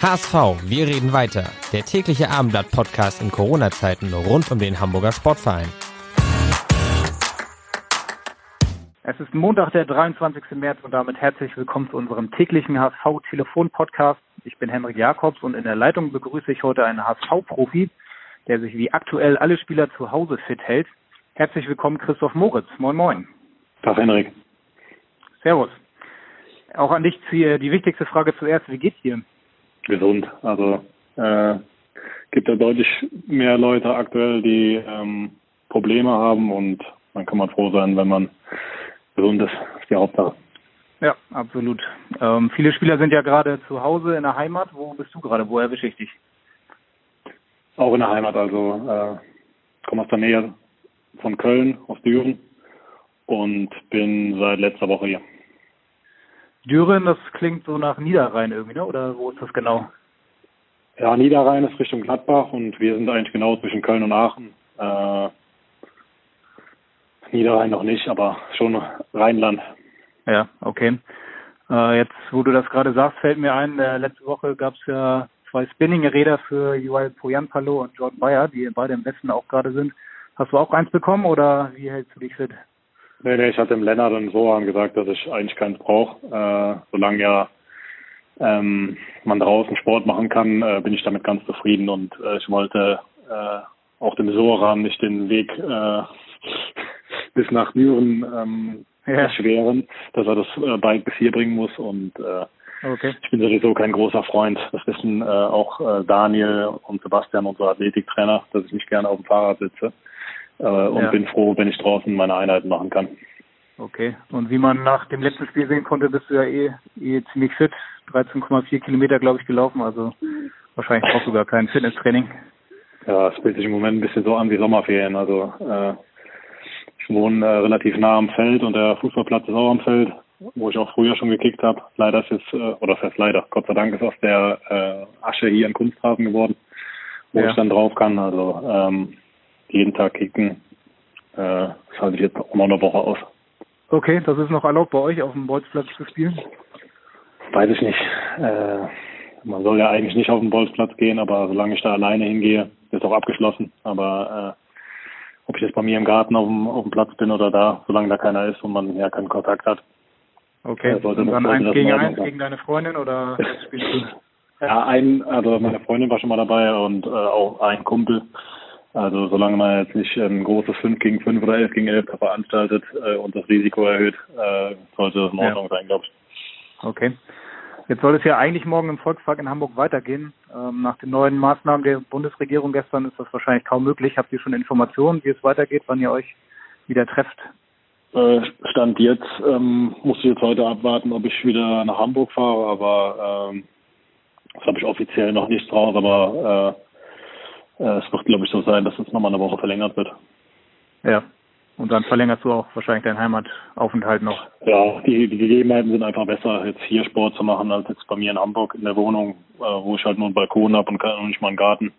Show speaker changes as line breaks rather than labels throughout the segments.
HSV, wir reden weiter. Der tägliche Abendblatt-Podcast in Corona-Zeiten rund um den Hamburger Sportverein.
Es ist Montag, der 23. März und damit herzlich willkommen zu unserem täglichen HSV-Telefon-Podcast. Ich bin Henrik Jakobs und in der Leitung begrüße ich heute einen HSV-Profi, der sich wie aktuell alle Spieler zu Hause fit hält. Herzlich willkommen, Christoph Moritz. Moin, moin.
Tag, Henrik.
Servus. Auch an dich die, die wichtigste Frage zuerst. Wie geht's dir?
Gesund. Also äh, gibt ja deutlich mehr Leute aktuell, die ähm, Probleme haben und dann kann man froh sein, wenn man gesund ist. Das ist die Hauptsache.
Ja, absolut. Ähm, viele Spieler sind ja gerade zu Hause in der Heimat. Wo bist du gerade? Wo erwische ich dich?
Auch in der Heimat, also äh, komme aus der Nähe von Köln, aus Düren und bin seit letzter Woche hier.
Düren, das klingt so nach Niederrhein irgendwie, ne? oder wo ist das genau?
Ja, Niederrhein ist Richtung Gladbach und wir sind eigentlich genau zwischen Köln und Aachen. Äh, Niederrhein noch nicht, aber schon Rheinland.
Ja, okay. Äh, jetzt, wo du das gerade sagst, fällt mir ein, äh, letzte Woche gab es ja zwei Spinning-Räder für Joel Poyanpalo und Jordan Bayer, die beide im Westen auch gerade sind. Hast du auch eins bekommen oder wie hältst du dich fit?
Nee, nee, ich hatte dem Lennart und Sohan gesagt, dass ich eigentlich keins brauche. Äh, solange ja ähm, man draußen Sport machen kann, äh, bin ich damit ganz zufrieden und äh, ich wollte äh, auch dem Soran nicht den Weg äh, bis nach Düren ähm, ja. erschweren, dass er das äh, Bike bis hier bringen muss und äh, okay. ich bin sowieso kein großer Freund. Das wissen äh, auch äh, Daniel und Sebastian, unsere Athletiktrainer, dass ich nicht gerne auf dem Fahrrad sitze äh, und ja. bin froh, wenn ich draußen meine Einheiten machen kann.
Okay. Und wie man nach dem letzten Spiel sehen konnte, bist du ja eh, eh ziemlich fit. 13,4 Kilometer, glaube ich, gelaufen. Also wahrscheinlich brauchst du gar kein Fitnesstraining.
Ja, es fühlt sich im Moment ein bisschen so an wie Sommerferien. Also äh, ich wohne äh, relativ nah am Feld und der Fußballplatz ist auch am Feld, wo ich auch früher schon gekickt habe. Leider ist jetzt, äh, oder das heißt leider, Gott sei Dank ist aus der äh, Asche hier ein Kunstrasen geworden, wo ja. ich dann drauf kann. Also ähm, jeden Tag kicken. Äh, das halte ich jetzt auch noch eine Woche aus.
Okay, das ist noch erlaubt bei euch auf dem Bolzplatz zu spielen?
Weiß ich nicht. Äh, man soll ja eigentlich nicht auf den Bolzplatz gehen, aber solange ich da alleine hingehe, ist auch abgeschlossen. Aber äh, ob ich jetzt bei mir im Garten auf dem, auf dem Platz bin oder da, solange da keiner ist und man ja keinen Kontakt hat.
Okay, äh, und dann eins gegen eins gegen deine Freundin oder spielst du?
Ja, ein, also meine Freundin war schon mal dabei und äh, auch ein Kumpel. Also solange man jetzt nicht ein großes 5 gegen 5 oder 11 gegen 11 veranstaltet äh, und das Risiko erhöht, äh, sollte das in Ordnung ja. sein, glaube ich.
Okay. Jetzt soll es ja eigentlich morgen im Volkspark in Hamburg weitergehen. Ähm, nach den neuen Maßnahmen der Bundesregierung gestern ist das wahrscheinlich kaum möglich. Habt ihr schon Informationen, wie es weitergeht, wann ihr euch wieder trefft?
Äh, Stand jetzt ähm, muss ich jetzt heute abwarten, ob ich wieder nach Hamburg fahre, aber ähm, das habe ich offiziell noch nicht draus, aber äh, es wird, glaube ich, so sein, dass es nochmal eine Woche verlängert wird.
Ja. Und dann verlängerst du auch wahrscheinlich deinen Heimataufenthalt noch.
Ja, die, die Gegebenheiten sind einfach besser, jetzt hier Sport zu machen, als jetzt bei mir in Hamburg in der Wohnung, äh, wo ich halt nur einen Balkon habe und, und nicht mal einen Garten,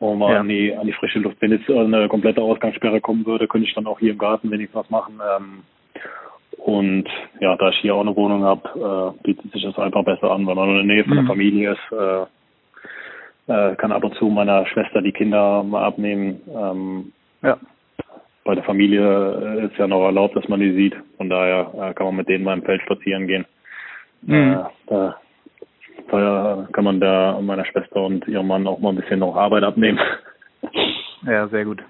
wo man ja. an, die, an die frische Luft. Wenn jetzt eine komplette Ausgangssperre kommen würde, könnte ich dann auch hier im Garten wenigstens was machen. Ähm, und ja, da ich hier auch eine Wohnung habe, äh, bietet sich das einfach besser an, weil man in der Nähe von der mhm. Familie ist. Äh, äh, kann ab und zu meiner Schwester die Kinder mal abnehmen. Ähm, ja. Bei der Familie ist ja noch erlaubt, dass man die sieht. Von daher äh, kann man mit denen mal im Feld spazieren gehen. Mhm. Äh, da, da kann man da meiner Schwester und ihrem Mann auch mal ein bisschen noch Arbeit abnehmen.
Ja, sehr gut.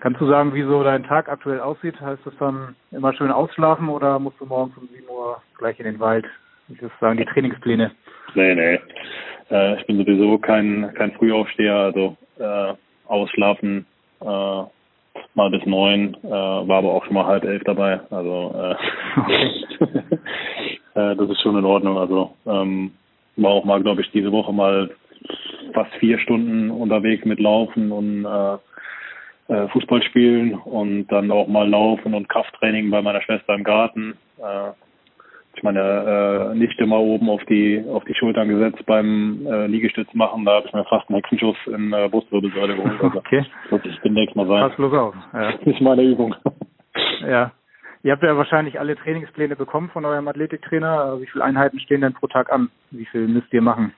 Kannst du sagen, wie so dein Tag aktuell aussieht? Heißt das dann immer schön ausschlafen oder musst du morgens um 7 Uhr gleich in den Wald? Ich würde sagen, die Trainingspläne.
Nee, nee. Äh, ich bin sowieso kein, kein Frühaufsteher, also äh, ausschlafen äh, mal bis neun, äh, war aber auch schon mal halb elf dabei. Also äh, äh, das ist schon in Ordnung. Also ähm, war auch mal, glaube ich, diese Woche mal fast vier Stunden unterwegs mit Laufen und äh, äh, Fußball spielen und dann auch mal Laufen und Krafttraining bei meiner Schwester im Garten. Äh, ich meine, äh, nicht immer oben auf die auf die Schultern gesetzt beim äh, Liegestütz machen, da habe ich mir fast einen Hexenschuss in äh, Brustwirbelsäule geholt. Also,
okay.
Wird demnächst mal sein.
Pass bloß auf.
Ja. Das ist meine Übung.
Ja. Ihr habt ja wahrscheinlich alle Trainingspläne bekommen von eurem Athletiktrainer. Wie viele Einheiten stehen denn pro Tag an? Wie viel müsst ihr machen?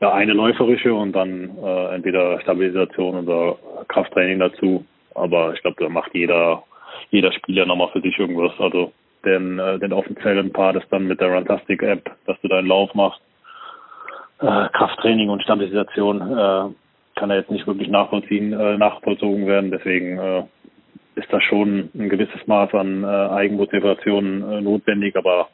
Ja, eine läuferische und dann äh, entweder Stabilisation oder Krafttraining dazu. Aber ich glaube, da macht jeder jeder Spieler nochmal für sich irgendwas. Also den, äh, den offiziellen Part ist dann mit der Runtastic App, dass du deinen Lauf machst. Äh, Krafttraining und Stabilisation äh, kann er jetzt nicht wirklich nachvollziehen, äh, nachvollzogen werden. Deswegen äh, ist da schon ein gewisses Maß an äh, Eigenmotivation äh, notwendig, aber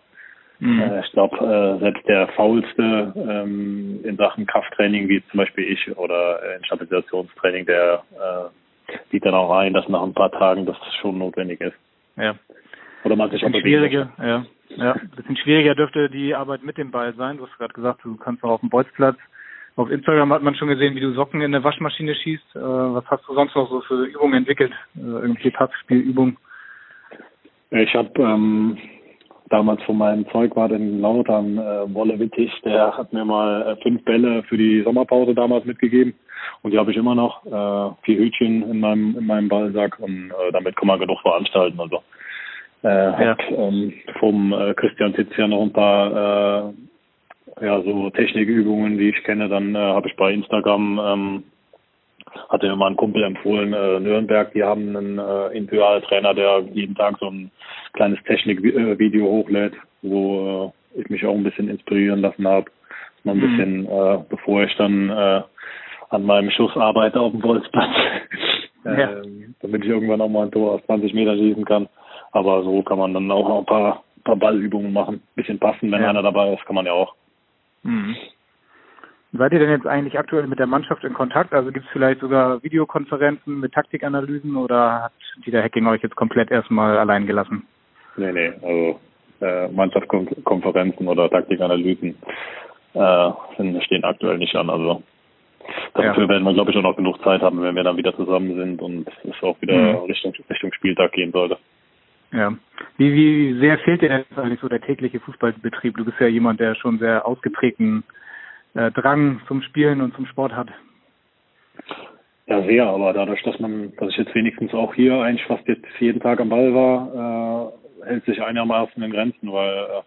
mhm. äh, ich glaube, äh, selbst der faulste ähm, in Sachen Krafttraining, wie zum Beispiel ich, oder in Stabilisationstraining, der äh, sieht dann auch ein, dass nach ein paar Tagen das schon notwendig ist.
Ja.
Oder sich auch
schwieriger, ja. Ja, ein bisschen schwieriger dürfte die Arbeit mit dem Ball sein. Du hast gerade gesagt, du kannst auch auf dem Bolzplatz. Auf Instagram hat man schon gesehen, wie du Socken in der Waschmaschine schießt. Äh, was hast du sonst noch so für Übungen entwickelt? Äh, irgendwelche Passspielübungen?
Ich habe ähm, damals von meinem Zeugwart in Lautern, äh, Wolle Wittig, der hat mir mal äh, fünf Bälle für die Sommerpause damals mitgegeben. Und die habe ich immer noch. Äh, vier Hütchen in meinem, in meinem Ballsack und äh, damit kann man genug veranstalten. Also äh, ja. Hab ähm, vom äh, Christian Titz ja noch ein paar äh, ja so Technikübungen, die ich kenne. Dann äh, habe ich bei Instagram ähm, hatte mir mal ein Kumpel empfohlen, äh, Nürnberg, die haben einen äh, Individualtrainer, der jeden Tag so ein kleines Technikvideo hochlädt, wo äh, ich mich auch ein bisschen inspirieren lassen habe. Mal ein mhm. bisschen, äh, bevor ich dann äh, an meinem Schuss arbeite auf dem Bolzplatz, ja. ähm, damit ich irgendwann auch mal ein Tor aus 20 Meter schießen kann. Aber so kann man dann auch noch ein paar, paar Ballübungen machen. Bisschen passen, wenn ja. einer dabei ist, kann man ja auch.
Mhm. Seid ihr denn jetzt eigentlich aktuell mit der Mannschaft in Kontakt? Also gibt es vielleicht sogar Videokonferenzen mit Taktikanalysen oder hat Dieter Hacking euch jetzt komplett erstmal allein gelassen?
Nee, nee, also äh, Mannschaftskonferenzen oder Taktikanalysen äh, sind, stehen aktuell nicht an. Also dafür ja. werden wir, glaube ich, auch noch genug Zeit haben, wenn wir dann wieder zusammen sind und es auch wieder mhm. Richtung, Richtung Spieltag gehen sollte.
Ja. Wie, wie sehr fehlt dir denn eigentlich so der tägliche Fußballbetrieb? Du bist ja jemand, der schon sehr ausgeprägten äh, Drang zum Spielen und zum Sport hat.
Ja, sehr, aber dadurch, dass man, dass ich jetzt wenigstens auch hier eigentlich fast jetzt jeden Tag am Ball war, äh, hält sich einigermaßen in Grenzen, weil äh,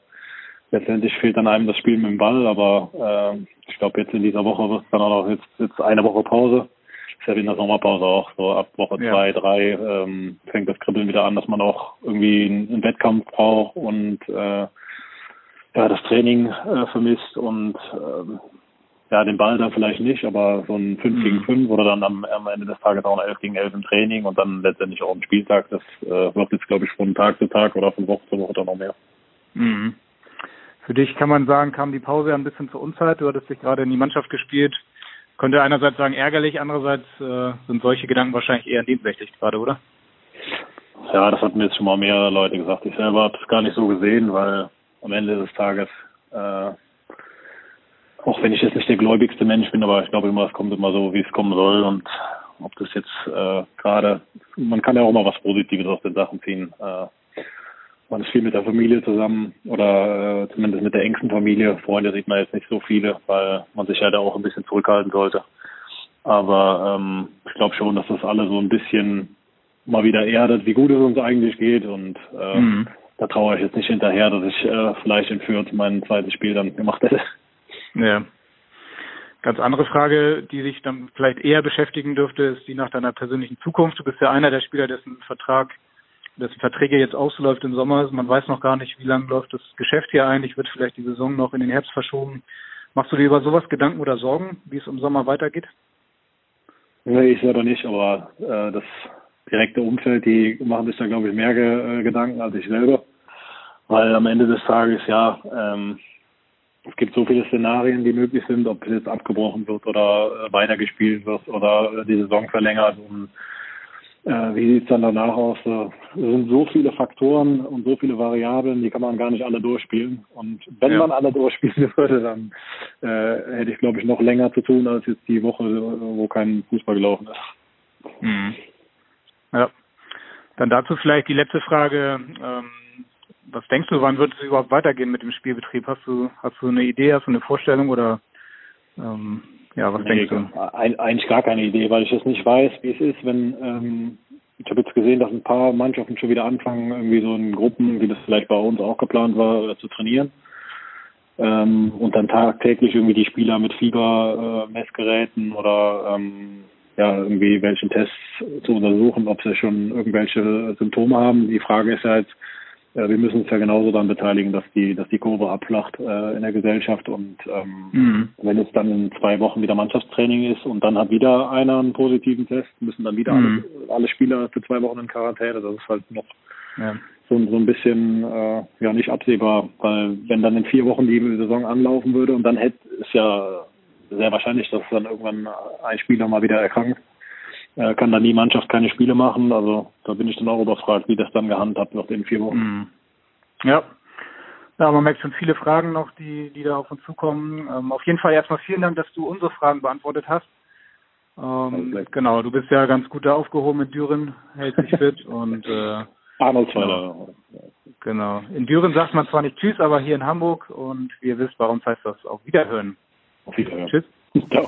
letztendlich fehlt dann einem das Spiel mit dem Ball, aber äh, ich glaube jetzt in dieser Woche wird es dann auch noch jetzt, jetzt eine Woche Pause ist ja wie in der Sommerpause auch so ab Woche ja. zwei, drei ähm, fängt das Kribbeln wieder an, dass man auch irgendwie einen, Wettkampf braucht und äh, ja das Training äh, vermisst und ähm, ja den Ball da vielleicht nicht, aber so ein 5 mhm. gegen 5 oder dann am, am Ende des Tages auch ein 11 gegen 11 im Training und dann letztendlich auch im Spieltag, das äh, wird jetzt glaube ich von Tag zu Tag oder von Woche zu Woche dann noch mehr.
Mhm. Für dich kann man sagen, kam die Pause ein bisschen zur Unzeit. Du hattest dich gerade in die Mannschaft gespielt könnte einerseits sagen ärgerlich, andererseits äh, sind solche Gedanken wahrscheinlich eher nebensächlich gerade, oder?
Ja, das hatten mir jetzt schon mal mehrere Leute gesagt. Ich selber habe es gar nicht so gesehen, weil am Ende des Tages, äh, auch wenn ich jetzt nicht der gläubigste Mensch bin, aber ich glaube immer, es kommt immer so, wie es kommen soll und ob das jetzt äh, gerade, man kann ja auch mal was Positives aus den Sachen ziehen. Äh, man ist viel mit der Familie zusammen oder äh, zumindest mit der engsten Familie. Freunde sieht man jetzt nicht so viele, weil man sich ja da auch ein bisschen zurückhalten sollte. Aber ähm, ich glaube schon, dass das alle so ein bisschen mal wieder erdet, wie gut es uns eigentlich geht. Und äh, mhm. da traue ich jetzt nicht hinterher, dass ich äh, vielleicht in Fürth mein zweites Spiel dann gemacht hätte.
Ja. Ganz andere Frage, die sich dann vielleicht eher beschäftigen dürfte, ist die nach deiner persönlichen Zukunft. Du bist ja einer der Spieler, dessen Vertrag dass die Verträge jetzt ausläuft im Sommer. Man weiß noch gar nicht, wie lange läuft das Geschäft hier eigentlich, wird vielleicht die Saison noch in den Herbst verschoben. Machst du dir über sowas Gedanken oder Sorgen, wie es im Sommer weitergeht?
Nee, ich selber nicht, aber äh, das direkte Umfeld, die machen sich da, glaube ich, mehr äh, Gedanken als ich selber. Weil am Ende des Tages, ja, ähm, es gibt so viele Szenarien, die möglich sind, ob jetzt abgebrochen wird oder äh, weitergespielt wird oder äh, die Saison verlängert. Und äh, wie sieht's dann danach aus? Es sind so viele Faktoren und so viele Variablen, die kann man gar nicht alle durchspielen. Und wenn ja. man alle durchspielen würde, dann äh, hätte ich, glaube ich, noch länger zu tun als jetzt die Woche, wo kein Fußball gelaufen ist.
Mhm. Ja. Dann dazu vielleicht die letzte Frage. Ähm, was denkst du, wann wird es überhaupt weitergehen mit dem Spielbetrieb? Hast du, hast du eine Idee, hast du eine Vorstellung oder ähm, ja, was nee, denkst du?
Eigentlich gar keine Idee, weil ich es nicht weiß, wie es ist, wenn ähm, ich habe jetzt gesehen, dass ein paar Mannschaften schon wieder anfangen, irgendwie so in Gruppen, wie das vielleicht bei uns auch geplant war, äh, zu trainieren. Ähm, und dann tagtäglich irgendwie die Spieler mit Fiebermessgeräten äh, oder ähm, ja, irgendwie welchen Tests zu untersuchen, ob sie schon irgendwelche Symptome haben. Die Frage ist ja jetzt, äh, wir müssen uns ja genauso dann beteiligen, dass die, dass die Kurve abflacht äh, in der Gesellschaft. Und ähm, mhm. wenn es dann in zwei Wochen wieder Mannschaftstraining ist und dann hat wieder einer einen positiven Test, müssen dann wieder mhm. alle, alle, Spieler für zwei Wochen in Quarantäne. Das ist halt noch ja. so, so ein bisschen äh, ja nicht absehbar, weil wenn dann in vier Wochen die Saison anlaufen würde und dann hätte es ja sehr wahrscheinlich, dass dann irgendwann ein Spieler mal wieder erkrankt äh, kann dann die Mannschaft keine Spiele machen. Also da bin ich dann auch überfragt, wie das dann gehandhabt wird in vier Wochen. Mhm.
Ja. Ja, man merkt schon viele Fragen noch, die, die da auf uns zukommen. Ähm, auf jeden Fall erstmal vielen Dank, dass du unsere Fragen beantwortet hast. Ähm, genau, du bist ja ganz gut da aufgehoben in Düren, hält sich fit und äh,
Arnoldsweiler.
Genau. genau. In Düren sagt man zwar nicht Tschüss, aber hier in Hamburg und wie ihr wisst, uns heißt das auf Wiederhören.
Auf Wiederhören.
Tschüss.
Ciao.